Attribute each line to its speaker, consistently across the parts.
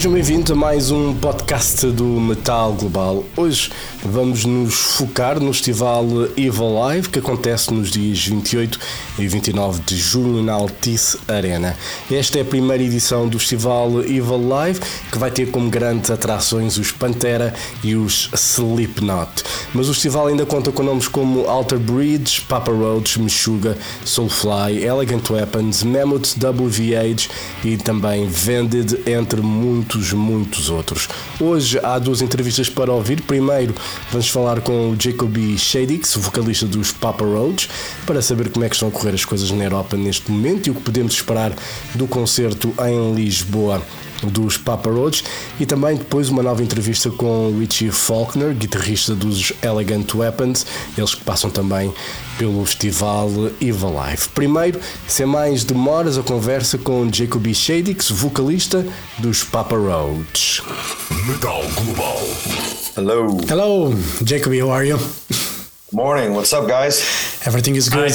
Speaker 1: Sejam bem-vindos a mais um podcast do Metal Global. Hoje vamos nos focar no festival Evil Live que acontece nos dias 28 e 29 de junho na Altice Arena. Esta é a primeira edição do festival Evil Live que vai ter como grandes atrações os Pantera e os Slipknot. Mas o festival ainda conta com nomes como Alter Bridge, Papa Roach, Meshuga, Soulfly, Elegant Weapons, Mammoth WVH e também Vended, entre muitos muitos, outros. Hoje há duas entrevistas para ouvir. Primeiro, vamos falar com o Jacoby Shadix, vocalista dos Papa Roach, para saber como é que estão a correr as coisas na Europa neste momento e o que podemos esperar do concerto em Lisboa dos Papa Roach e também depois uma nova entrevista com Richie Faulkner, guitarrista dos Elegant Weapons, eles que passam também pelo festival Evil Life. Primeiro, sem mais demoras, a conversa com Jacoby Shadix, vocalista dos Papa Roach.
Speaker 2: Metal Global.
Speaker 3: Hello.
Speaker 4: Hello, Jacoby, how are you?
Speaker 3: Morning. What's up, guys?
Speaker 4: Everything is good.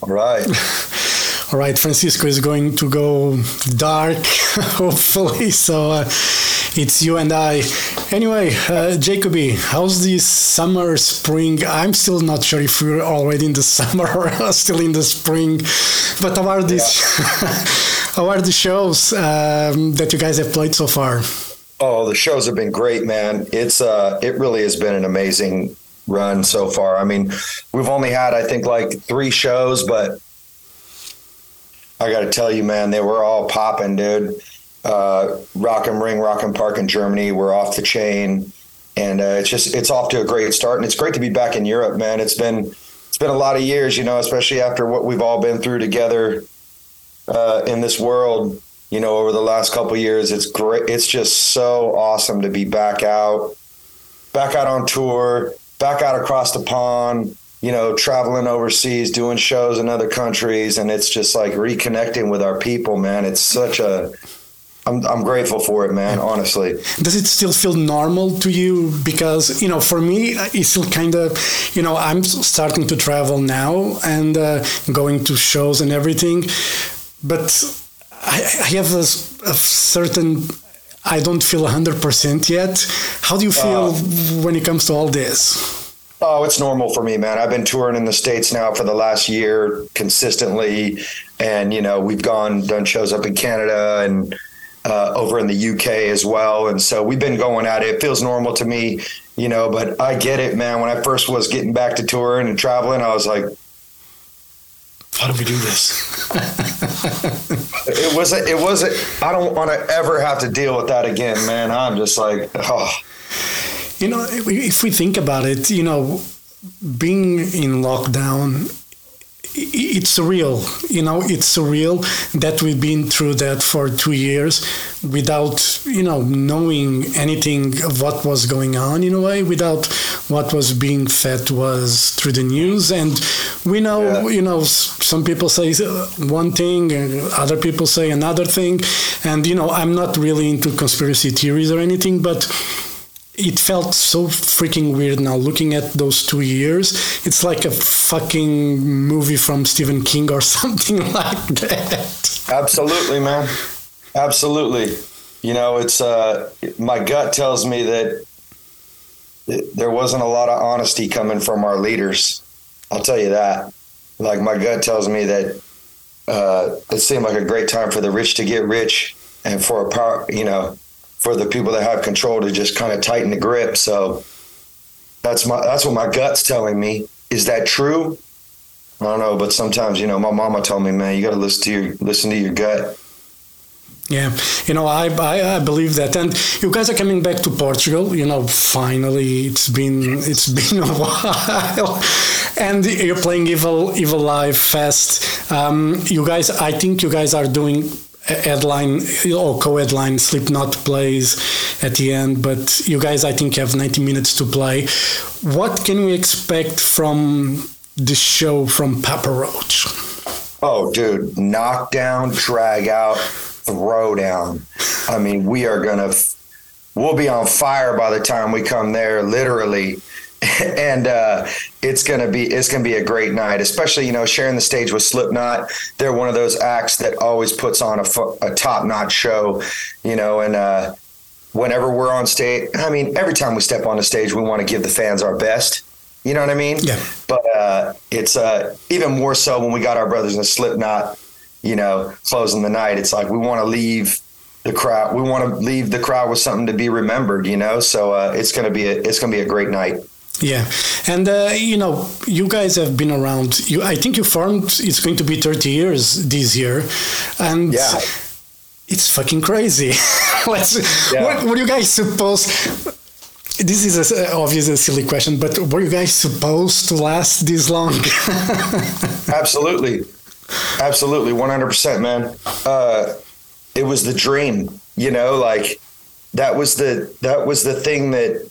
Speaker 3: All right.
Speaker 4: All right, Francisco is going to go dark, hopefully. So uh, it's you and I. Anyway, uh, Jacoby, how's this summer, spring? I'm still not sure if we're already in the summer or still in the spring. But how are these? how are the shows um, that you guys have played so far?
Speaker 3: Oh, the shows have been great, man. It's uh, it really has been an amazing run so far. I mean, we've only had I think like three shows, but I got to tell you, man, they were all popping, dude. Uh, Rock am Ring, Rock im Park in Germany were off the chain, and uh, it's just it's off to a great start, and it's great to be back in Europe, man. It's been it's been a lot of years, you know, especially after what we've all been through together uh, in this world. You know, over the last couple years, it's great. It's just so awesome to be back out, back out on tour, back out across the pond you know, traveling overseas, doing shows in other countries, and it's just like reconnecting with our people, man. It's such a I'm, I'm grateful for it, man. Honestly.
Speaker 4: Does it still feel normal to you? Because you know, for me, it's still kind of, you know, I'm starting to travel now and uh, going to shows and everything, but I, I have a, a, certain. I don't feel 100% yet. How do you feel uh, when it comes to all this?
Speaker 3: Oh, it's normal for me, man. I've been touring in the States now for the last year consistently. And, you know, we've gone, done shows up in Canada and uh, over in the UK as well. And so we've been going at it. It feels normal to me, you know, but I get it, man. When I first was getting back to touring and traveling, I was like, how do we do this? it wasn't, it wasn't, I don't want to ever have to deal with that again, man. I'm just like, oh.
Speaker 4: You know, if we think about it, you know, being in lockdown, it's surreal. You know, it's surreal that we've been through that for two years without, you know, knowing anything of what was going on in a way, without what was being fed was through the news. And we know, yeah. you know, some people say one thing, other people say another thing. And, you know, I'm not really into conspiracy theories or anything, but it felt so freaking weird now looking at those two years. It's like a fucking movie from Stephen King or something like that.
Speaker 3: Absolutely, man. Absolutely. You know, it's uh, my gut tells me that there wasn't a lot of honesty coming from our leaders. I'll tell you that. Like my gut tells me that uh, it seemed like a great time for the rich to get rich and for a power, you know, for the people that have control to just kind of tighten the grip. So that's my that's what my gut's telling me. Is that true? I don't know, but sometimes you know, my mama told me, man, you got to listen to your listen to your gut.
Speaker 4: Yeah, you know, I, I, I believe that, and you guys are coming back to Portugal. You know, finally, it's been it's been a while, and you're playing Evil Evil Live Fest. Um, you guys, I think you guys are doing headline or co-headline Slipknot plays at the end, but you guys I think have 90 minutes to play. What can we expect from the show from Papa Roach?
Speaker 3: Oh, dude, knockdown, drag out, throw down. I mean, we are gonna, we'll be on fire by the time we come there, literally. and uh, it's gonna be it's gonna be a great night. Especially you know sharing the stage with Slipknot. They're one of those acts that always puts on a, a top notch show, you know. And uh, whenever we're on stage, I mean, every time we step on the stage, we want to give the fans our best. You know what I mean?
Speaker 4: Yeah.
Speaker 3: But uh, it's uh, even more so when we got our brothers in Slipknot, you know, closing the night. It's like we want to leave the crowd. We want to leave the crowd with something to be remembered. You know, so uh, it's gonna be a, it's gonna be a great night.
Speaker 4: Yeah, and uh, you know, you guys have been around. You, I think you formed. It's going to be thirty years this year, and
Speaker 3: Yeah.
Speaker 4: it's fucking crazy. Let's.
Speaker 3: Yeah.
Speaker 4: What, what you guys supposed? This is a, obviously a silly question, but were you guys supposed to last this long?
Speaker 3: Absolutely. Absolutely. 100%, man. Uh, it was the dream, you know, like that was the, that was the thing that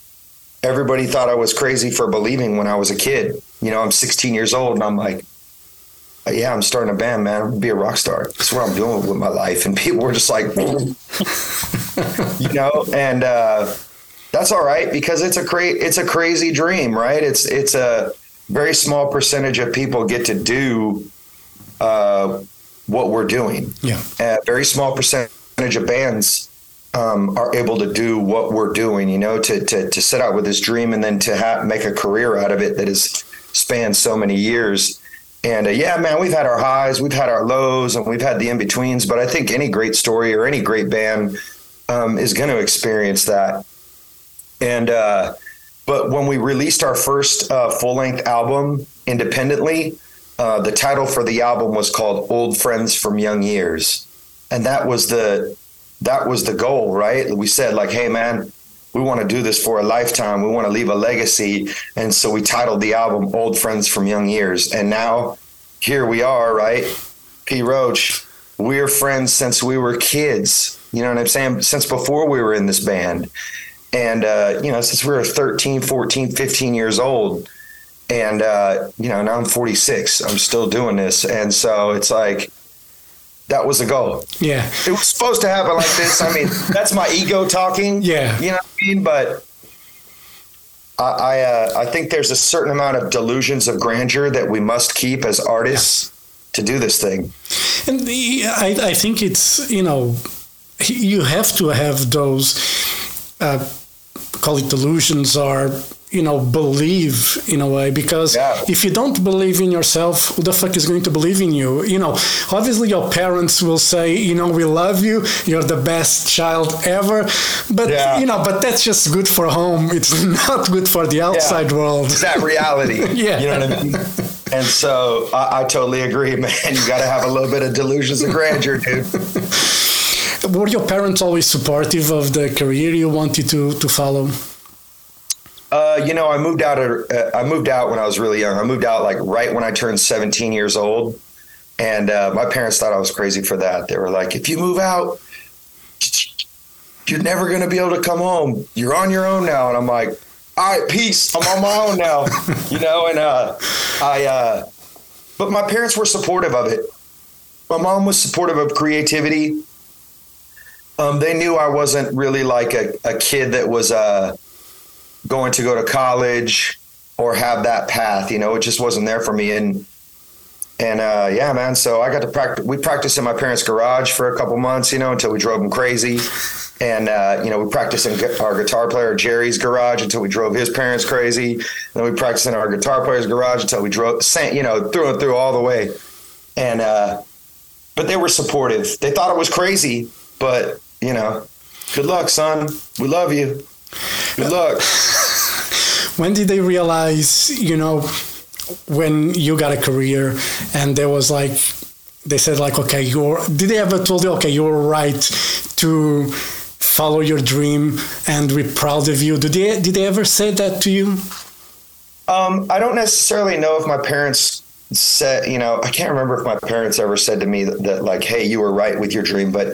Speaker 3: everybody thought I was crazy for believing when I was a kid. You know, I'm 16 years old and I'm like, yeah, I'm starting a band, man. I'm gonna be a rock star. That's what I'm doing with my life. And people were just like, you know, and, uh, that's all right because it's a cra- it's a crazy dream, right? It's it's a very small percentage of people get to do uh, what we're doing.
Speaker 4: yeah,
Speaker 3: A very small percentage of bands um, are able to do what we're doing. You know, to to to set out with this dream and then to ha- make a career out of it that has spanned so many years. And uh, yeah, man, we've had our highs, we've had our lows, and we've had the in betweens. But I think any great story or any great band um, is going to experience that. And uh, but when we released our first uh, full length album independently, uh, the title for the album was called "Old Friends from Young Years," and that was the that was the goal, right? We said like, "Hey, man." We want to do this for a lifetime. We want to leave a legacy. And so we titled the album Old Friends from Young Years. And now here we are, right? P. Roach, we're friends since we were kids. You know what I'm saying? Since before we were in this band and uh, you know since we were 13 14 15 years old and uh, you know now i'm 46 i'm still doing this and so it's like that was the goal.
Speaker 4: Yeah,
Speaker 3: it was supposed to happen like this. I mean that's my ego talking.
Speaker 4: Yeah.
Speaker 3: you know what i mean? But i I, uh, I think there's a certain amount of delusions of grandeur that we must keep as artists to do this thing.
Speaker 4: And the, I I think it's you know you have to have those uh, call it delusions or you know believe in a way because
Speaker 3: Yeah.
Speaker 4: if you don't believe in yourself who the fuck is going to believe in you? You know obviously your parents will say you know we love you you're the best child ever but
Speaker 3: Yeah.
Speaker 4: you know but that's just good for home it's not good for the outside world.
Speaker 3: It's that reality.
Speaker 4: Yeah.
Speaker 3: you know what i mean? And so I, I totally agree man. You got to have a little bit of delusions of grandeur dude.
Speaker 4: Were your parents always supportive of the career you wanted to to follow
Speaker 3: Uh, you know, I moved out. Uh, I moved out when I was really young. I moved out like right when I turned 17 years old, and uh, my parents thought I was crazy for that. They were like, "If you move out, you're never going to be able to come home. You're on your own now." And I'm like, "All right, peace. I'm on my own now." you know, and uh, I. Uh, but my parents were supportive of it. My mom was supportive of creativity. Um, they knew I wasn't really like a, a kid that was uh, going to go to college or have that path. You know, it just wasn't there for me. And and uh, yeah, man. So I got to practice. We practiced in my parents' garage for a couple months. You know, until we drove them crazy. And uh, you know, we practiced in our guitar player Jerry's garage until we drove his parents crazy. And then we practiced in our guitar player's garage until we drove, you know, through and through all the way. And uh, but they were supportive. They thought it was crazy, but you know, good luck, son. We love you. Good luck.
Speaker 4: when did they realize you know when you got a career and there was like they said like okay you're did they ever told you okay you're right to follow your dream and we're proud of you did they did they ever say that to you
Speaker 3: Um, I don't necessarily know if my parents said, you know, I can't remember if my parents ever said to me that, that, like, hey, you were right with your dream. But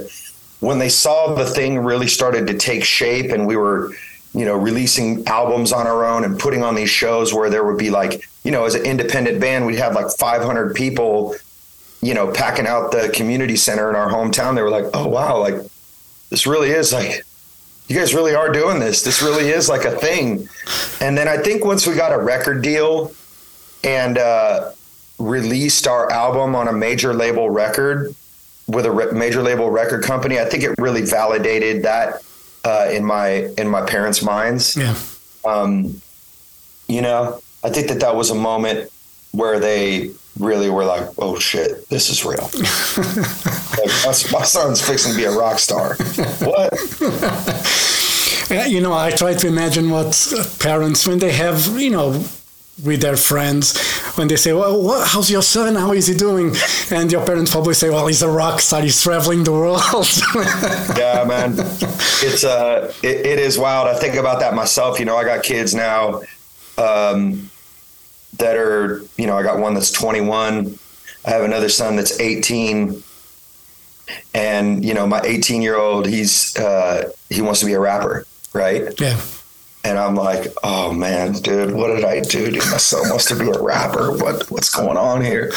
Speaker 3: when they saw the thing really started to take shape and we were, you know, releasing albums on our own and putting on these shows where there would be like, you know, as an independent band, we'd have like 500 people, you know, packing out the community center in our hometown. They were like, oh, wow, like this really is like you guys really are doing this. This really is like a thing. And then I think once we got a record deal and uh, released our album on a major label record with a re- major label record company, I think it really validated that uh, in my in my parents' minds.
Speaker 4: Yeah.
Speaker 3: Um, you know, I think that that was a moment where they really were like, "Oh shit, this is real." like, my, my son's fixing to be a rock star. what?
Speaker 4: Uh, You know, I try to imagine what parents, when they have, you know, with their friends, when they say, "Well, what, how's your son? How is he doing?" and your parents probably say, "Well, he's a rock star. He's traveling the world."
Speaker 3: yeah, man. It's uh, it, it is wild. I think about that myself. You know, I got kids now um, that are, you know, I got one that's 21. I have another son that's 18, and you know, my 18 year old, he's uh, he wants to be a rapper, right?
Speaker 4: yeah.
Speaker 3: And I'm like, oh man, dude, what did I do? Dude, my son wants to be a rapper. What what's going on here?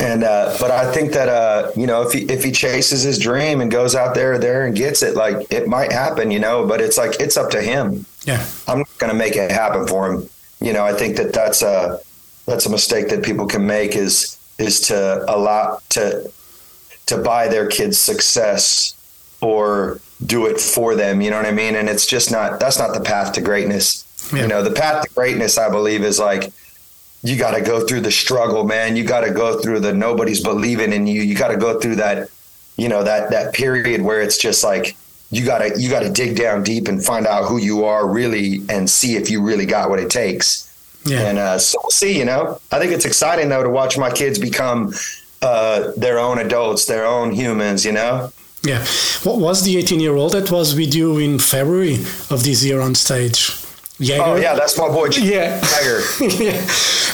Speaker 3: And uh, but I think that uh, you know if he if he chases his dream and goes out there there and gets it, like it might happen, you know. But it's like it's up to him.
Speaker 4: Yeah.
Speaker 3: I'm not going to make it happen for him. You know, I think that that's a that's a mistake that people can make is is to allow to to buy their kids success or do it for them. You know what I mean? And it's just not that's not the path to greatness.
Speaker 4: Yeah.
Speaker 3: You know, the path to greatness, I believe, is like you got to go through the struggle, man. You got to go through the nobody's believing in you. You got to go through that, you know, that that period where it's just like you got to you got to dig down deep and find out who you are really and see if you really got what it takes.
Speaker 4: Yeah.
Speaker 3: And uh, so we'll see. You know, I think it's exciting though to watch my kids become uh, their own adults, their own humans. You know.
Speaker 4: Yeah. What was the 18 year old that was with you in February of this year on stage? Jagger?
Speaker 3: Oh yeah, that's my boy.
Speaker 4: Yeah.
Speaker 3: Tiger.
Speaker 4: yeah.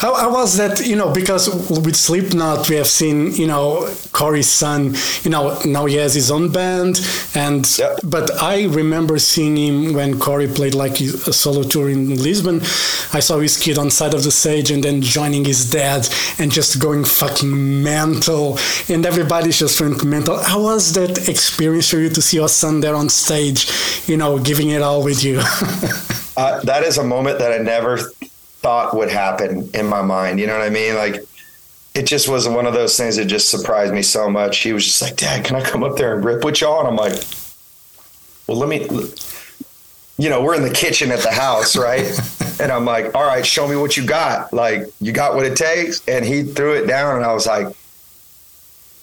Speaker 4: How, how was that, you know, because with Slipknot, we have seen, you know, Corey's son, you know, now he has his own band. And,
Speaker 3: Yep.
Speaker 4: but I remember seeing him when Corey played like a solo tour in Lisbon. I saw his kid on side of the stage and then joining his dad and just going fucking mental. And everybody's just went mental. How was that experience for you to see your son there on stage, you know, giving it all with you?
Speaker 3: uh, that is a moment that I never thought would happen in my mind. You know what I mean? Like, it just was one of those things that just surprised me so much. He was just like, Dad, can I come up there and rip with y'all? And I'm like, well, let me, you know, we're in the kitchen at the house, right? and I'm like, all right, show me what you got. Like, you got what it takes. And he threw it down, and I was like,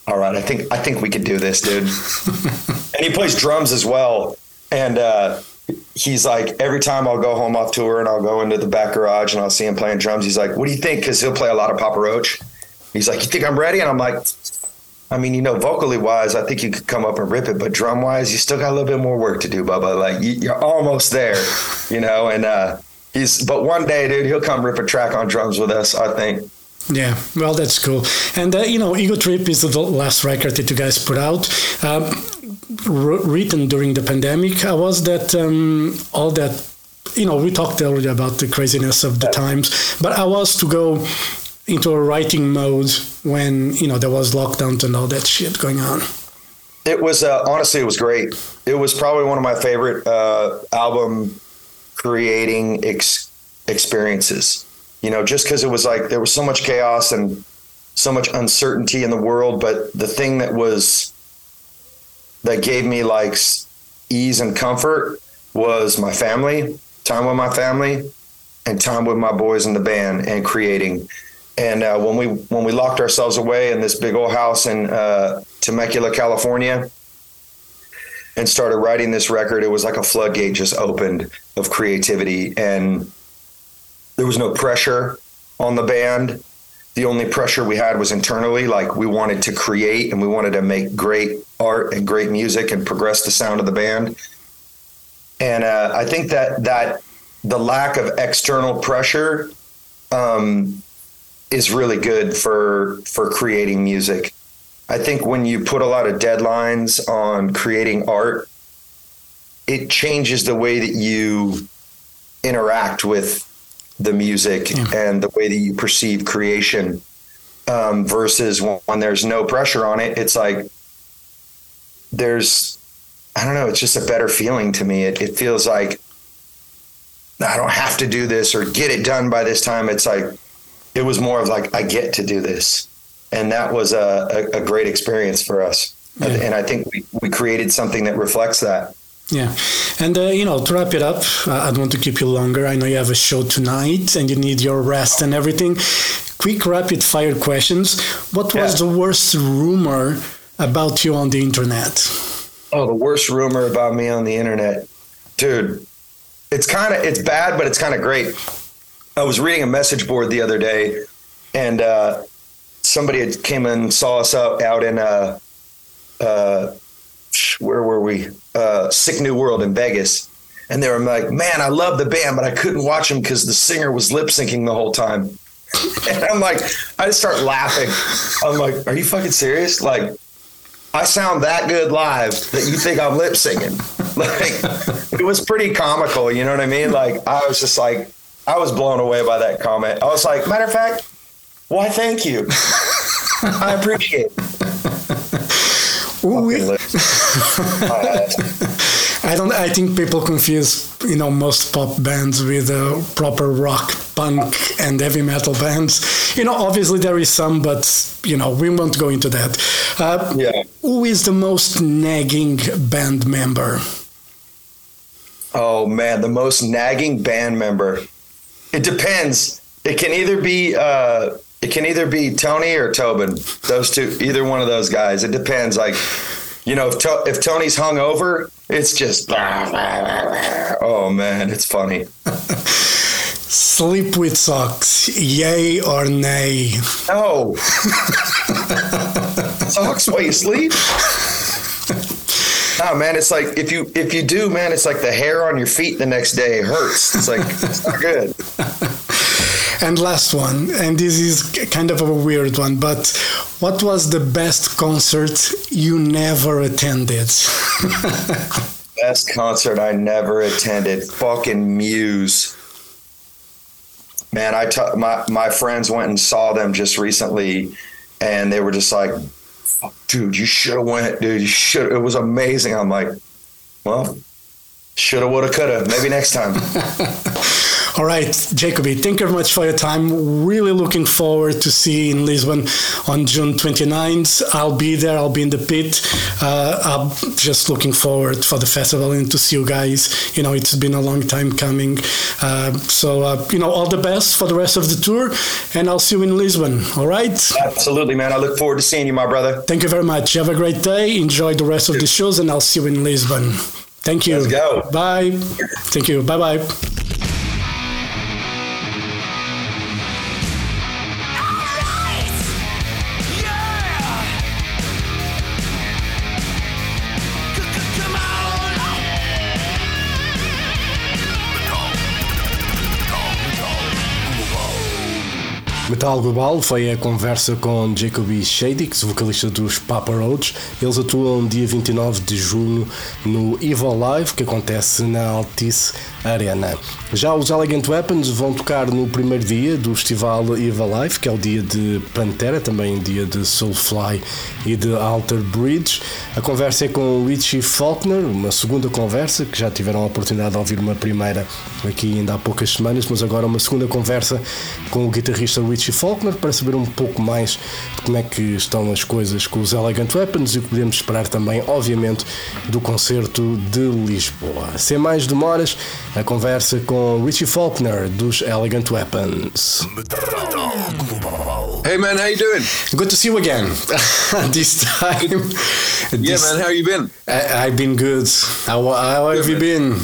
Speaker 3: all right, I think I think we could do this, dude. and he plays drums as well. And uh, he's like, every time I'll go home off tour and I'll go into the back garage and I'll see him playing drums. He's like, what do you think? Because he'll play a lot of Papa Roach. He's like, you think I'm ready? And I'm like, I mean, you know, vocally wise, I think you could come up and rip it, but drum wise, you still got a little bit more work to do, Bubba. Like you, you're almost there, you know. And uh, he's, but one day, dude, he'll come rip a track on drums with us. I think.
Speaker 4: Yeah, well, that's cool. And uh, you know, Ego Trip is the last record that you guys put out, um, written during the pandemic. How was that? Um, all that, you know, we talked earlier about the craziness of the times, but I was to go into a writing mode when you know there was lockdowns and all that shit going on.
Speaker 3: It was uh, honestly, it was great. It was probably one of my favorite uh, album creating ex- experiences. You know, just because it was like there was so much chaos and so much uncertainty in the world, but the thing that was that gave me like ease and comfort was my family, time with my family, and time with my boys in the band and creating. And uh, when we when we locked ourselves away in this big old house in uh, Temecula, California, and started writing this record, it was like a floodgate just opened of creativity, and there was no pressure on the band. The only pressure we had was internally, like we wanted to create and we wanted to make great art and great music and progress the sound of the band. And uh, I think that that the lack of external pressure um, is really good for for creating music. I think when you put a lot of deadlines on creating art, it changes the way that you interact with the music
Speaker 4: Yeah.
Speaker 3: and the way that you perceive creation. Um, versus when, when there's no pressure on it, it's like there's I don't know, it's just a better feeling to me. It, it feels like I don't have to do this or get it done by this time. It's like, it was more of like, I get to do this. And that was a, a, a great experience for us.
Speaker 4: Yeah.
Speaker 3: And I think we, we created something that reflects that.
Speaker 4: Yeah, and uh, you know, to wrap it up, uh, I don't want to keep you longer. I know you have a show tonight, and you need your rest and everything. Quick, rapid fire questions. What was
Speaker 3: Yeah.
Speaker 4: the worst rumor about you on the internet?
Speaker 3: Oh, the worst rumor about me on the internet, dude. It's kind of it's bad, but it's kind of great. I was reading a message board the other day, and uh, somebody had came and saw us out out in uh, uh, where were we? Uh, Sick New World in Vegas, and they were like, "Man, I love the band, but I couldn't watch them because the singer was lip syncing the whole time." and I'm like, I just start laughing. I'm like, "Are you fucking serious?" Like. I sound that good live that you think I'm lip singing. Like it was pretty comical, you know what I mean? Like I was just like I was blown away by that comment. I was like, matter of fact, why thank you. I appreciate it.
Speaker 4: Ooh, we-
Speaker 3: Fucking lip-
Speaker 4: I don't. I think people confuse, you know, most pop bands with uh, proper rock, punk, and heavy metal bands. You know, obviously there is some, but you know, we won't go into that. Uh,
Speaker 3: Yeah.
Speaker 4: Who is the most nagging band member?
Speaker 3: Oh man, the most nagging band member. It depends. It can either be uh it can either be Tony or Tobin. Those two, either one of those guys. It depends. Like, you know, if to- if Tony's hungover, it's just oh man, it's funny.
Speaker 4: Sleep with socks, yay or nay?
Speaker 3: No. Socks while you sleep. No, man, it's like if you if you do, man, it's like the hair on your feet the next day hurts. It's like it's not good.
Speaker 4: And last one, and this is kind of a weird one, but what was the best concert you never attended?
Speaker 3: Best concert I never attended. Fucking Muse. Man, I t- my my friends went and saw them just recently, and they were just like, "Dude, you should have went, dude. You should. It was amazing." I'm like, "Well, shoulda, woulda, coulda. Maybe next time."
Speaker 4: All right, Jacoby, thank you very much for your time. Really looking forward to see you in Lisbon on June 29th. I'll be there, I'll be in the pit. Uh, I'm just looking forward for the festival and to see you guys. You know, it's been a long time coming. Uh, so, uh, you know, all the best for the rest of the tour, and I'll see you in Lisbon. All right?
Speaker 3: Absolutely, man. I look forward to seeing you, my brother.
Speaker 4: Thank you very much. Have a great day. Enjoy the rest of the shows, and I'll see you in Lisbon. Thank you.
Speaker 3: Let's go.
Speaker 4: Bye. Thank you. Bye bye.
Speaker 1: Metal Global foi a conversa com Jacoby Shadix, vocalista dos Papa Roach. Eles atuam dia 29 de junho no Evil Live, que acontece na Altice Arena. Já os Elegant Weapons vão tocar no primeiro dia do festival Evil Live, que é o dia de Pantera, também dia de Soulfly e de Alter Bridge. A conversa é com Richie Faulkner, uma segunda conversa, que já tiveram a oportunidade de ouvir uma primeira aqui ainda há poucas semanas, mas agora uma segunda conversa com o guitarrista Richie Faulkner para saber um pouco mais de como é que estão as coisas com os Elegant Weapons e o que podemos esperar também, obviamente, do concerto de Lisboa. Sem mais demoras, a conversa com Richie Faulkner dos Elegant Weapons.
Speaker 5: Hey man, how you doing?
Speaker 4: Good to see you again. this time.
Speaker 5: Yeah man, how you been?
Speaker 4: I, I've been good. How, how have you been?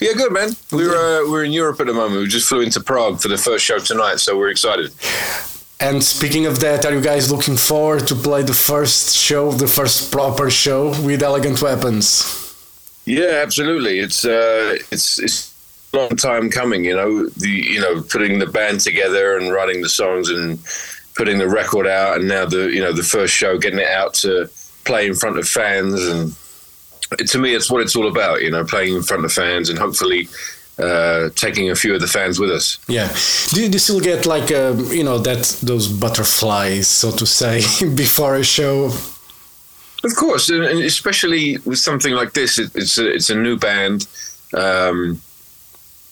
Speaker 5: Yeah, good man. We're uh, we're in Europe at the moment. We just flew into Prague for the first show tonight, so we're excited.
Speaker 4: And speaking of that, are you guys looking forward to play the first show, the first proper show with Elegant Weapons?
Speaker 5: Yeah, absolutely. It's uh, it's it's long time coming. You know, the you know putting the band together and writing the songs and putting the record out, and now the you know the first show, getting it out to play in front of fans, and to me, it's what it's all about. You know, playing in front of fans and hopefully. Uh, taking a few of the fans with us.
Speaker 4: Yeah. Do you, do you still get like um, you know that those butterflies, so to say, before a show?
Speaker 5: Of course, and especially with something like this, it's a, it's a new band. Um,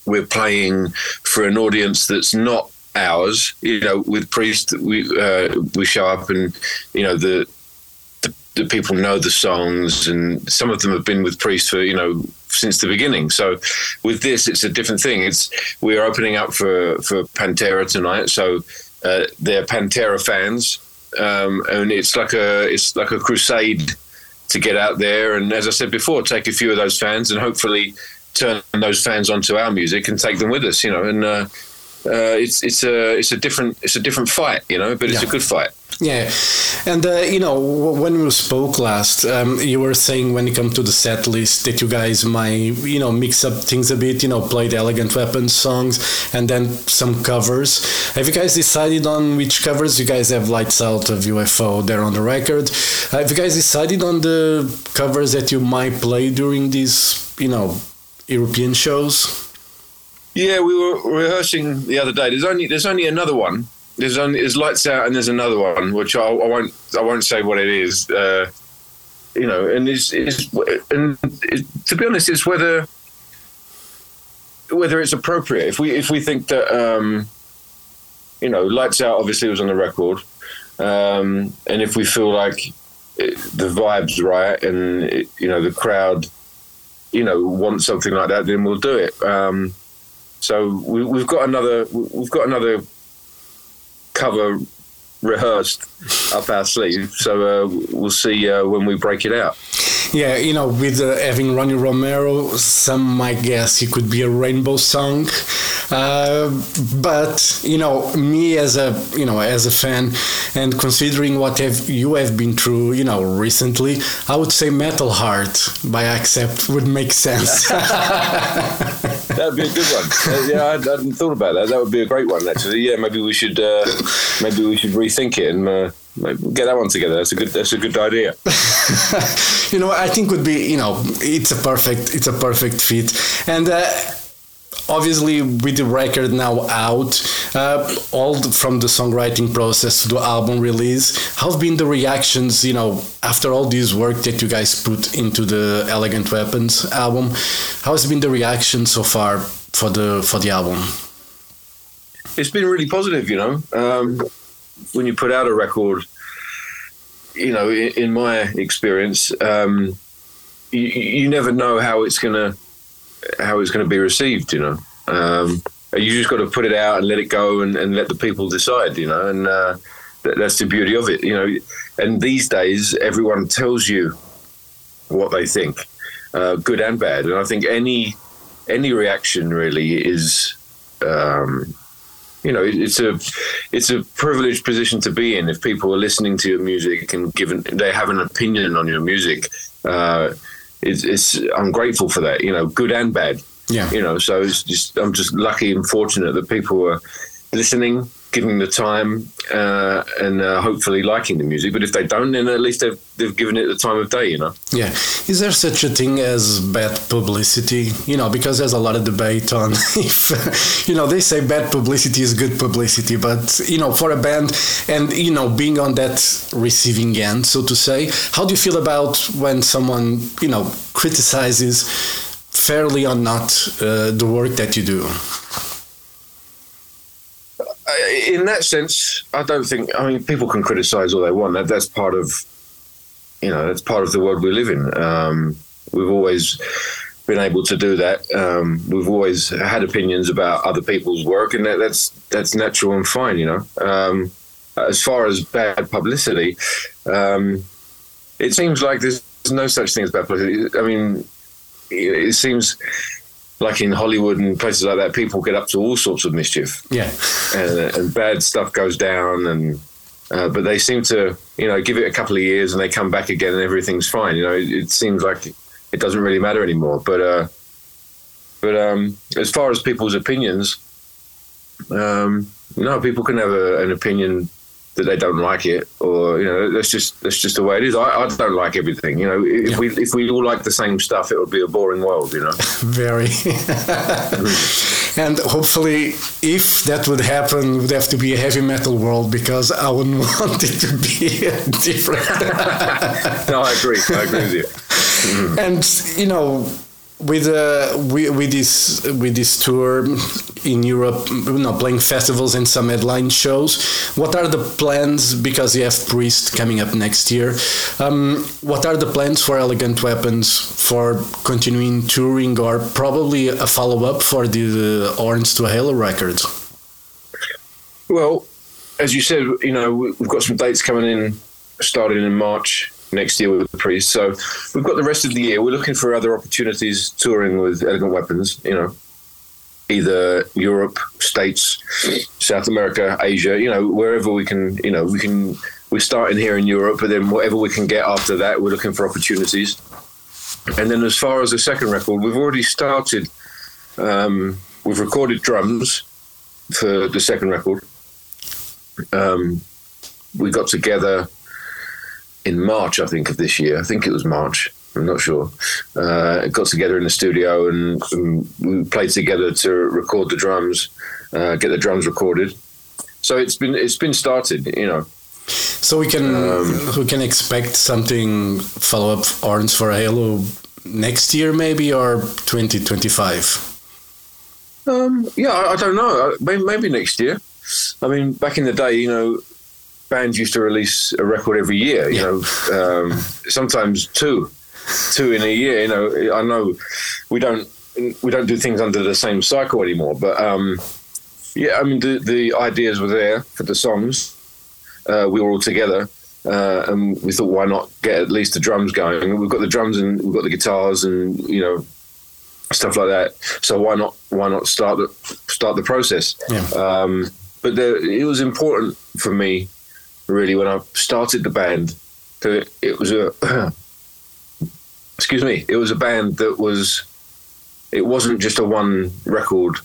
Speaker 5: we're playing for an audience that's not ours. You know, with Priest, we uh, we show up and you know the, the, the people know the songs, and some of them have been with Priest for you know since the beginning. So with this, it's a different thing. It's we're opening up for for Pantera tonight, so uh, they're Pantera fans, um, and it's like a it's like a crusade to get out there and as I said before, take a few of those fans and hopefully turn those fans onto our music and take them with us, you know. And uh, uh, it's it's a it's a different it's a different fight, you know, but it's
Speaker 4: Yeah.
Speaker 5: a good fight.
Speaker 4: Yeah, and uh, you know w- when we spoke last, um, you were saying when it comes to the set list that you guys might you know mix up things a bit, you know, play the Elegant Weapons songs and then some covers. Have you guys decided on which covers? You guys have Lights Out of UFO there on the record. Have you guys decided on the covers that you might play during these you know European shows?
Speaker 5: Yeah, we were rehearsing the other day. There's only there's only another one. There's only there's lights out and there's another one which I, I won't I won't say what it is. Uh, you know, and it's, it's and it, to be honest, it's whether whether it's appropriate. If we if we think that um, you know, lights out obviously was on the record, um, and if we feel like it, the vibes right and it, you know the crowd, you know, want something like that, then we'll do it. Um, so we, we've got another we've got another cover rehearsed up our sleeve. So uh, we'll see uh, when we break it out.
Speaker 4: Yeah, you know, with uh, having Ronnie Romero, some might guess it could be a rainbow song. Uh, but you know, me as a you know as a fan, and considering what have you have been through, you know, recently, I would say Metal Heart by Accept would make sense.
Speaker 5: That'd be a good one. Uh, yeah, I, hadn't thought about that. That would be a great one, actually. Yeah, maybe we should uh, maybe we should rethink it and uh, get that one together. That's a good that's a good idea.
Speaker 4: you know, I think would be you know it's a perfect it's a perfect fit, and. Uh, Obviously, with the record now out, uh, all the, from the songwriting process to the album release, how have been the reactions? You know, after all this work that you guys put into the Elegant Weapons album, how has been the reaction so far for the for the album?
Speaker 5: it's been really positive, you know. Um, when you put out a record, you know, in, in my experience, um, you, you never know how it's gonna how it's gonna be received, you know. Um, you just got to put it out and let it go and, and let the people decide, you know. And uh, that, that's the beauty of it, you know. And these days, everyone tells you what they think, uh, good and bad. And I think any any reaction really is. Um, you know, it's a it's a privileged position to be in if people are listening to your music and given they have an opinion on your music. Uh, it's, it's I'm grateful for that. You know, good and bad.
Speaker 4: Yeah.
Speaker 5: You know, so it's just I'm just lucky and fortunate that people are listening, giving the time, uh, and uh, hopefully liking the music. But if they don't, then at least they've they've given it the time of day. You know.
Speaker 4: Yeah. Is there such a thing as bad publicity? You know, because there's a lot of debate on if, you know, they say bad publicity is good publicity, but, you know, for a band and, you know, being on that receiving end, so to say, how do you feel about when someone, you know, criticizes fairly or not uh, the work that you do?
Speaker 5: In that sense, I don't think. I mean, people can criticize all they want. That that's part of, you know, that's part of the world we live in. Um, we've always been able to do that. Um, we've always had opinions about other people's work, and that, that's that's natural and fine. You know. Um, as far as bad publicity, um, it seems like there's no such thing as bad publicity. I mean, it seems like in Hollywood and places like that, people get up to all sorts of mischief.
Speaker 4: Yeah.
Speaker 5: and, and bad stuff goes down and uh, but they seem to you know give it a couple of years and they come back again and everything's fine. You know it, it seems like it doesn't really matter anymore. But uh but um as far as people's opinions um no people can have a, an opinion that they don't like it or you know that's just that's just the way it is i, I don't like everything you know if
Speaker 4: Yeah.
Speaker 5: we if we all like the same stuff it would be a boring world you know
Speaker 4: Very. and hopefully, if that would happen, it would have to be a heavy metal world because I wouldn't want it to be different.
Speaker 5: no, I agree. I agree with you.
Speaker 4: Mm-hmm. And you know, with uh, with, with this with this tour in Europe, you know, playing festivals and some headline shows. What are the plans? Because you have Priest coming up next year. Um, what are the plans for Elegant Weapons for continuing touring, or probably a follow up for the Horns for a Halo record?
Speaker 5: Well, as you said, you know, we've got some dates coming in, starting in March next year with the Priest. So we've got the rest of the year. We're looking for other opportunities touring with Elegant Weapons. You know, either Europe, States, South America, Asia. You know, wherever we can. You know, we can. We're starting here in Europe, but then whatever we can get after that, we're looking for opportunities. And then, as far as the second record, we've already started. Um, we've recorded drums for the second record. Um, we got together in March, I think, of this year. I think it was March. I'm not sure. Uh, got together in the studio and, and, we played together to record the drums, uh, get the drums recorded. So it's been it's been started, you know.
Speaker 4: So we can um, we can expect something follow up Horns for a Halo next year, maybe or 2025.
Speaker 5: Um, yeah, I, I, don't know. Maybe, maybe next year. I mean, back in the day, you know, bands used to release a record every year. You yeah. know, um, sometimes two, two in a year. You know, I know we don't we don't do things under the same cycle anymore. But um, yeah, I mean the the ideas were there for the songs. Uh, we were all together. Uh, and we thought, why not get at least the drums going? We've got the drums and we've got the guitars and you know stuff like that. So why not why not start the start the process?
Speaker 4: Yeah.
Speaker 5: Um, but there, it was important for me really when I started the band. It was a excuse me. It was a band that was. It wasn't just a one record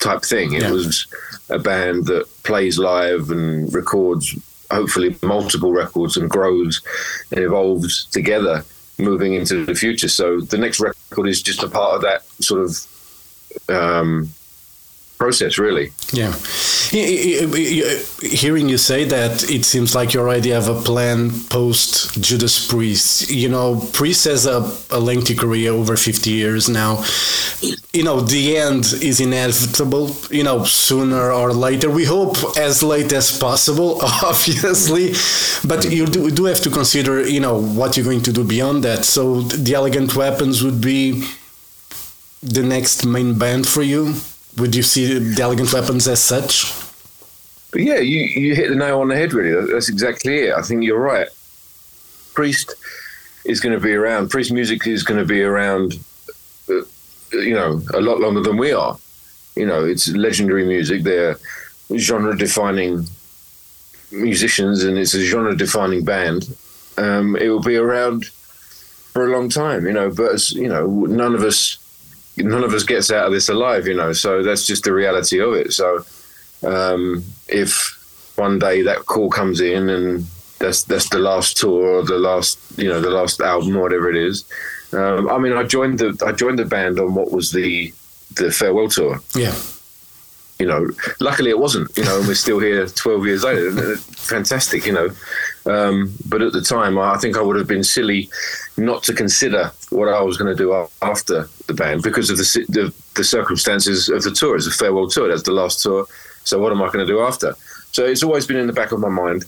Speaker 5: type thing. It yeah. was a band that plays live and records, hopefully multiple records, and grows and evolves together, moving into the future. So the next record is just a part of that sort of um, process, really.
Speaker 4: Yeah. Hearing you say that, it seems like you already have a plan post Judas Priest. You know, Priest has a, a lengthy career over 50 years now. You know, the end is inevitable, you know, sooner or later. We hope as late as possible, obviously. But you do, do have to consider, you know, what you're going to do beyond that. So the Elegant Weapons would be the next main band for you would you see the elegant weapons as such?
Speaker 5: But yeah, you, you hit the nail on the head, really. That's exactly it. I think you're right. Priest is going to be around. Priest music is going to be around, uh, you know, a lot longer than we are. You know, it's legendary music. They're genre defining musicians and it's a genre defining band. Um, it will be around for a long time, you know, but, as, you know, none of us none of us gets out of this alive, you know. So that's just the reality of it. So um, if one day that call comes in and that's that's the last tour or the last you know the last album or whatever it is. Um, I mean, I joined the I joined the band on what was the the farewell tour.
Speaker 4: Yeah.
Speaker 5: You know, luckily it wasn't. You know, and we're still here twelve years later. Fantastic, you know. Um, but at the time, I think I would have been silly not to consider what I was going to do after the band because of the, the, the circumstances of the tour. It's a farewell tour. That's the last tour. So what am I going to do after? So it's always been in the back of my mind.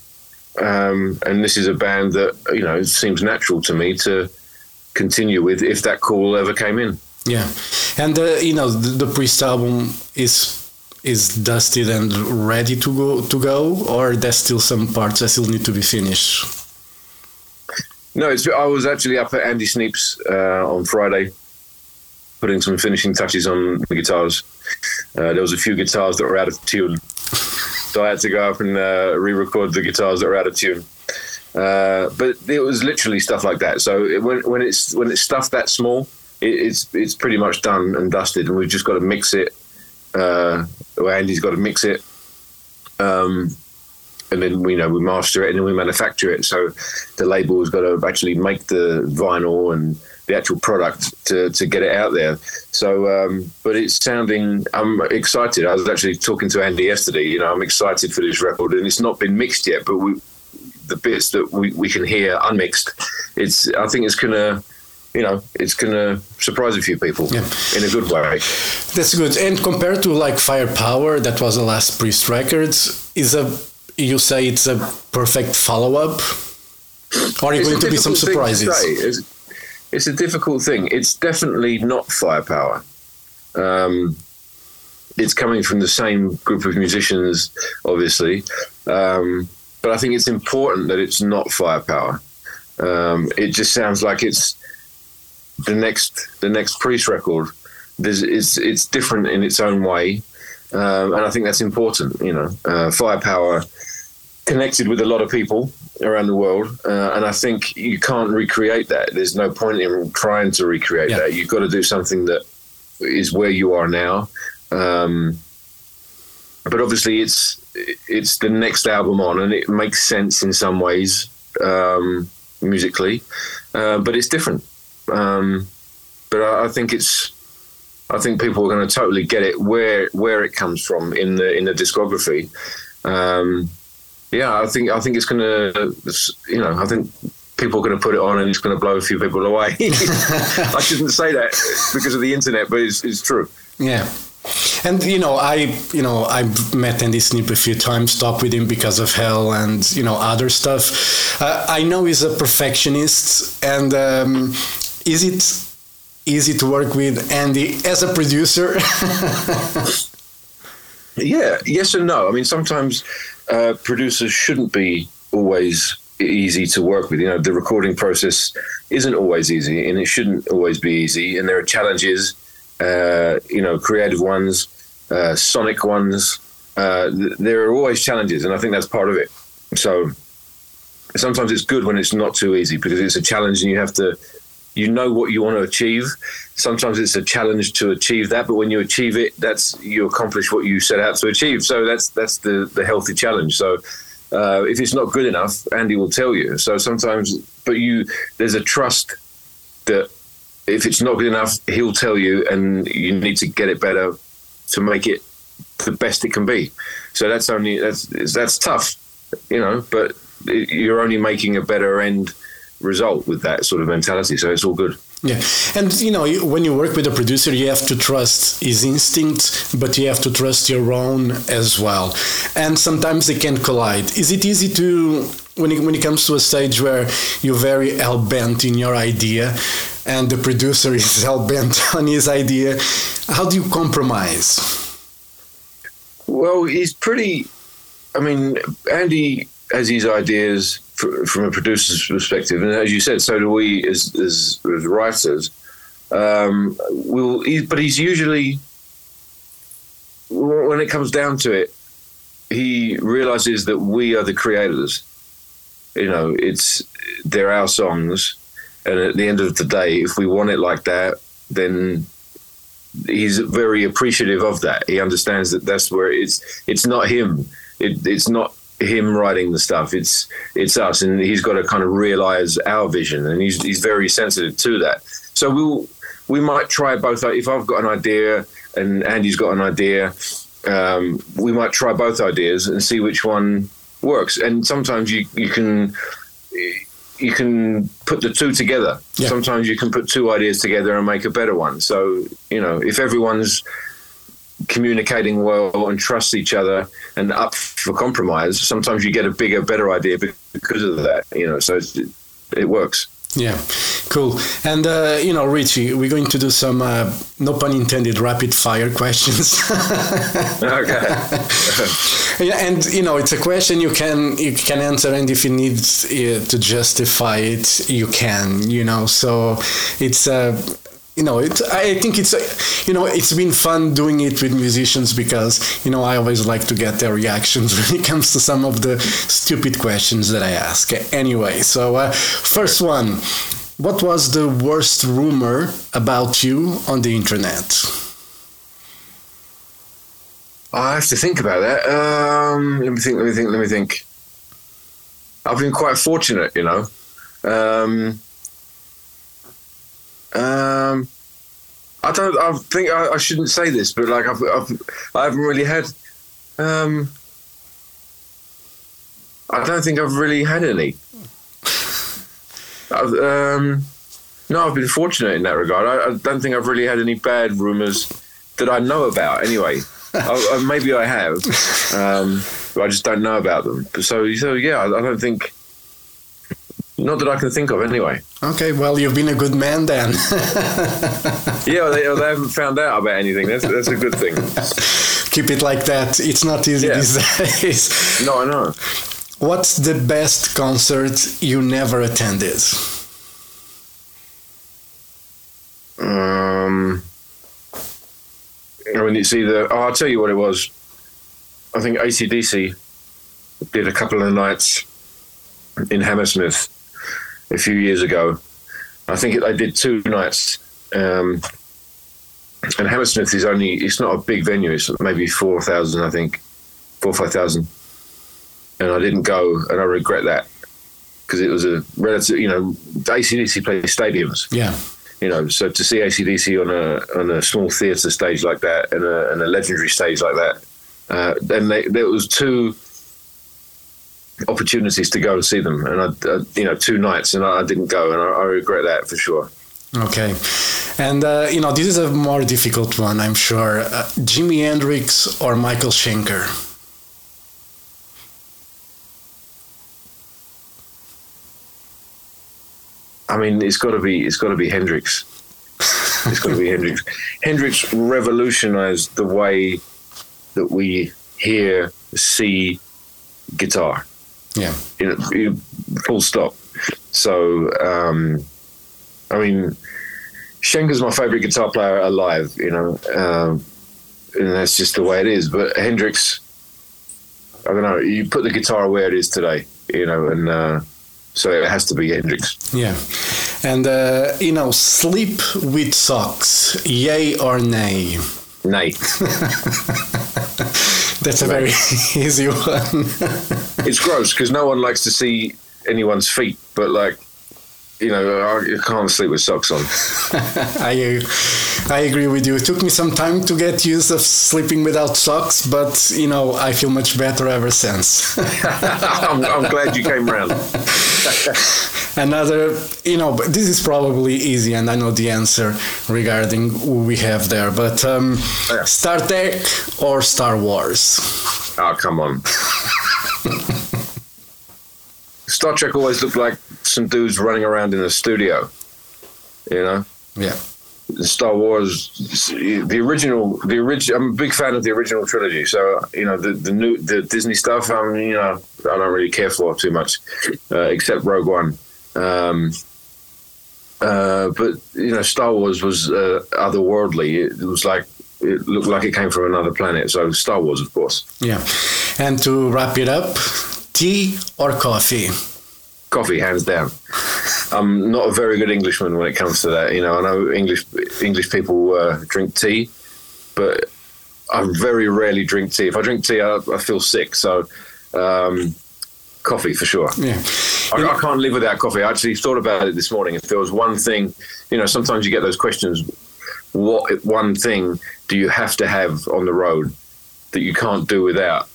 Speaker 5: Um, and this is a band that you know it seems natural to me to continue with if that call ever came in.
Speaker 4: Yeah, and uh, you know the, the Priest album is is dusted and ready to go to go, or there's still some parts that still need to be finished.
Speaker 5: No, it's, I was actually up at Andy Sneap's uh, on Friday, putting some finishing touches on the guitars. Uh, there was a few guitars that were out of tune, so I had to go up and uh, re-record the guitars that were out of tune. Uh, but it was literally stuff like that. So it, when, when it's when it's stuff that small, it, it's it's pretty much done and dusted, and we've just got to mix it uh, Andy's got to mix it. Um, and then we you know we master it and then we manufacture it. So the label has got to actually make the vinyl and the actual product to, to get it out there. So, um, but it's sounding. I'm excited. I was actually talking to Andy yesterday. You know, I'm excited for this record, and it's not been mixed yet, but we, the bits that we, we can hear unmixed, it's. I think it's gonna. You know, it's gonna surprise a few people
Speaker 4: Yeah.
Speaker 5: in a good way.
Speaker 4: That's good. And compared to like Firepower, that was the last Priest Records, is a you say it's a perfect follow up? Or are you
Speaker 5: It's
Speaker 4: going to be some
Speaker 5: to
Speaker 4: surprises?
Speaker 5: It's, it's a difficult thing. It's definitely not firepower. Um, it's coming from the same group of musicians, obviously, um, but I think it's important that it's not firepower. Um, it just sounds like it's the next the next priest record. There's, it's it's different in its own way, um, and I think that's important. You know, uh, firepower connected with a lot of people around the world, uh, and I think you can't recreate that. There's no point in trying to recreate
Speaker 4: Yeah.
Speaker 5: that. You've got to do something that is where you are now. Um, but obviously, it's it's the next album on, and it makes sense in some ways um, musically, uh, but it's different. Um, but I, I think it's. I think people are going to totally get it where where it comes from in the in the discography. Um, yeah, I think I think it's going to, you know, I think people are going to put it on and it's going to blow a few people away. I shouldn't say that because of the internet, but it's, it's true.
Speaker 4: Yeah. And you know, I you know I've met Andy Sneap a few times, talked with him because of Hell and you know other stuff. Uh, I know he's a perfectionist, and um, is it easy to work with Andy as a producer?
Speaker 5: Yeah, yes and no. I mean, sometimes uh, producers shouldn't be always easy to work with. You know, the recording process isn't always easy, and it shouldn't always be easy. And there are challenges. Uh, you know, creative ones, uh, sonic ones. Uh, th- there are always challenges, and I think that's part of it. So sometimes it's good when it's not too easy because it's a challenge, and you have to. You know what you want to achieve. Sometimes it's a challenge to achieve that, but when you achieve it, that's you accomplish what you set out to achieve. So that's that's the the healthy challenge. So uh, if it's not good enough, Andy will tell you. So sometimes, but you there's a trust that if it's not good enough, he'll tell you, and you need to get it better to make it the best it can be. So that's only that's that's tough, you know. But you're only making a better end result with that sort of mentality. So it's all good.
Speaker 4: Yeah, and you know when you work with a producer, you have to trust his instinct, but you have to trust your own as well. And sometimes they can collide. Is it easy to when it, when it comes to a stage where you're very hell bent in your idea, and the producer is hell bent on his idea? How do you compromise?
Speaker 5: Well, he's pretty. I mean, Andy has his ideas fr- from a producer's perspective, and as you said, so do we as as, as writers. Um, we'll, but he's usually when it comes down to it, he realizes that we are the creators. You know, it's they're our songs, and at the end of the day, if we want it like that, then he's very appreciative of that. He understands that that's where it's it's not him. It, it's not him writing the stuff. It's it's us, and he's got to kind of realize our vision, and he's he's very sensitive to that. So we'll we might try both. If I've got an idea and Andy's got an idea, um, we might try both ideas and see which one works. And sometimes you you can you can put the two together.
Speaker 4: Yeah.
Speaker 5: Sometimes you can put two ideas together and make a better one. So you know, if everyone's communicating well and trust each other and up for compromise, sometimes you get a bigger, better idea because of that. You know, so it's, it works.
Speaker 4: Yeah, cool. And uh, you know, Richie, we're going to do some uh, no pun intended rapid fire questions.
Speaker 5: Okay.
Speaker 4: Yeah, and you know, it's a question you can you can answer, and if you need uh, to justify it, you can. You know, so it's. Uh, you know, it, I think it's, you know, it's been fun doing it with musicians because, you know, I always like to get their reactions when it comes to some of the stupid questions that I ask. Anyway, so uh, first one, what was the worst rumor about you on the internet?
Speaker 5: I have to think about that. Um, let me think. Let me think. Let me think. I've been quite fortunate, you know. Um, um, I don't. I think I, I shouldn't say this, but like I've, I've I haven't really had. Um, I don't think I've really had any. I've, um, no, I've been fortunate in that regard. I, I don't think I've really had any bad rumours that I know about. Anyway, I, maybe I have, um, but I just don't know about them. So, so yeah, I don't think. Not that I can think of, anyway.
Speaker 4: Okay, well, you've been a good man then.
Speaker 5: yeah, they, they haven't found out about anything. That's that's a good thing.
Speaker 4: Keep it like that. It's not easy
Speaker 5: Yeah.
Speaker 4: these days.
Speaker 5: No, I know.
Speaker 4: What's the best concert you never attended?
Speaker 5: Um, I mean, it's either. Oh, I'll tell you what it was. I think ACDC did a couple of nights in Hammersmith a few years ago. I think they did two nights. Um, and Hammersmith is only, it's not a big venue. It's maybe 4,000, I think, four or 5,000. And I didn't go, and I regret that because it was a relative, you know, ACDC plays stadiums
Speaker 4: Yeah.
Speaker 5: you know, so to see ACDC on a on a small theatre stage like that and a, and a legendary stage like that, uh, then they, there was two opportunities to go and see them, and I, uh, you know, two nights, and I, I didn't go, and I, I regret that for sure.
Speaker 4: Okay. And, uh, you know, this is a more difficult one, I'm sure. Uh, Jimi Hendrix or Michael Schenker?
Speaker 5: I mean, it's got to be it's got to be Hendrix. it's got to be Hendrix. Hendrix revolutionized the way that we hear, see guitar.
Speaker 4: Yeah.
Speaker 5: you know, you- full stop. So, um, I mean, Schenker's my favorite guitar player alive, you know, um, and that's just the way it is. But Hendrix, I don't know, you put the guitar where it is today, you know, and uh, so it has to be Hendrix.
Speaker 4: Yeah. And, uh, you know, sleep with socks, yay or nay?
Speaker 5: Nay,
Speaker 4: That's a very easy one.
Speaker 5: it's gross because no one likes to see anyone's feet, but like, you know, I can't sleep with socks on.
Speaker 4: I I agree with you. It took me some time to get used of sleeping without socks, but you know I feel much better ever since.
Speaker 5: I'm, I'm glad you came round.
Speaker 4: Another, you know, but this is probably easy, and I know the answer regarding who we have there. But um,
Speaker 5: Yeah.
Speaker 4: Star Trek or Star Wars?
Speaker 5: Oh, come on. Star Trek always looked like some dudes running around in a studio. You know,
Speaker 4: Yeah,
Speaker 5: Star Wars, the original, the original. I'm a big fan of the original trilogy. So you know, the the new the Disney stuff. I'm you know, I don't really care for too much, uh, except Rogue One. Um, uh, but you know, Star Wars was uh, otherworldly. It was like it looked like it came from another planet. So Star Wars, of course.
Speaker 4: yeah. And to wrap it up, tea or coffee?
Speaker 5: coffee hands down. I'm not a very good englishman when it comes to that you know. I know english english people uh, drink tea but i very rarely drink tea. If i drink tea i, I feel sick so um, coffee for sure.
Speaker 4: Yeah.
Speaker 5: I, I can't live without coffee. I actually thought about it this morning. If there was one thing you know sometimes you get those questions what one thing do you have to have on the road that you can't do without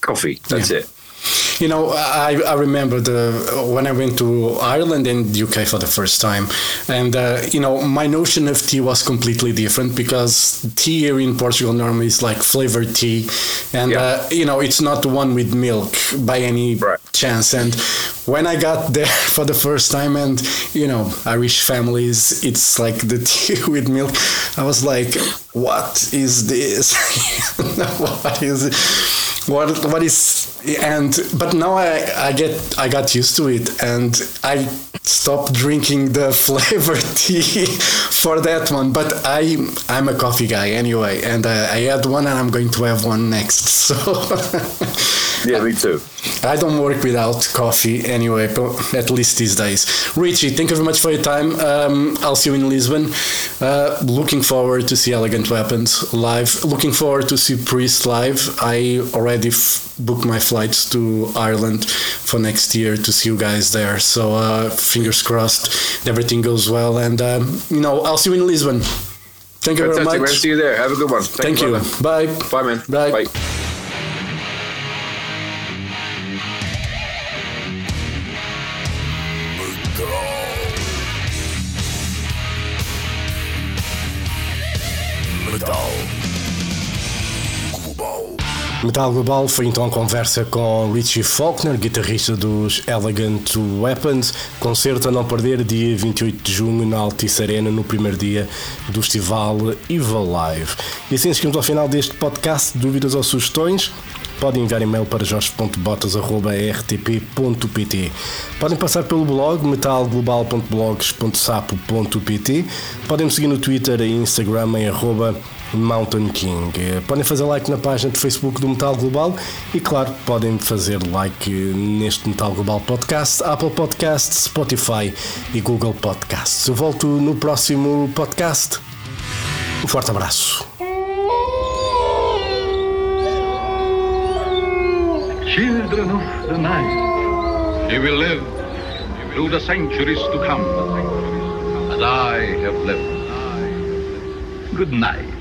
Speaker 5: coffee? That's
Speaker 4: Yeah.
Speaker 5: it
Speaker 4: You know, I, I remember the when I went to Ireland and UK for the first time, and uh, you know my notion of tea was completely different because tea here in Portugal normally is like flavored tea, and
Speaker 5: Yeah.
Speaker 4: uh, you know it's not the one with milk by any
Speaker 5: Right.
Speaker 4: chance. And when I got there for the first time, and you know Irish families, it's like the tea with milk. I was like, what is this? what is it? What what is and but now I, I get I got used to it and I stopped drinking the flavored tea for that one. But I I'm a coffee guy anyway and uh, I had one and I'm going to have one next so
Speaker 5: yeah me too
Speaker 4: I don't work without coffee anyway, at least these days. Richie, thank you very much for your time. Um, I'll see you in Lisbon. Uh, looking forward to see Elegant Weapons live. Looking forward to see Priest live. I already f- booked my flights to Ireland for next year to see you guys there. So uh, fingers crossed, everything goes well, and um, you know I'll see you in Lisbon. Thank you
Speaker 5: Fantastic,
Speaker 4: very much.
Speaker 5: See you there. Have a good one.
Speaker 4: Thank, you.
Speaker 5: brother.
Speaker 4: Bye.
Speaker 5: Bye, man.
Speaker 4: Bye.
Speaker 5: Bye.
Speaker 2: Metal Global
Speaker 1: foi então a conversa com Richie Faulkner, guitarrista dos Elegant Weapons, concerto a não perder dia 28 de junho na Altice Arena, no primeiro dia do festival Evil Live. E assim chegamos ao final deste podcast. Dúvidas ou sugestões? Podem enviar e-mail para jorge.botas.rtp.pt Podem passar pelo blog metalglobal.blogs.sapo.pt Podem me seguir no Twitter e Instagram em Mountain King. Podem fazer like na página de Facebook do Metal Global e, claro, podem fazer like neste Metal Global Podcast, Apple Podcast, Spotify e Google Podcasts. Eu volto no próximo podcast. Um forte abraço.
Speaker 6: Children of the night, you will live through the centuries to come, as I have lived. Good night.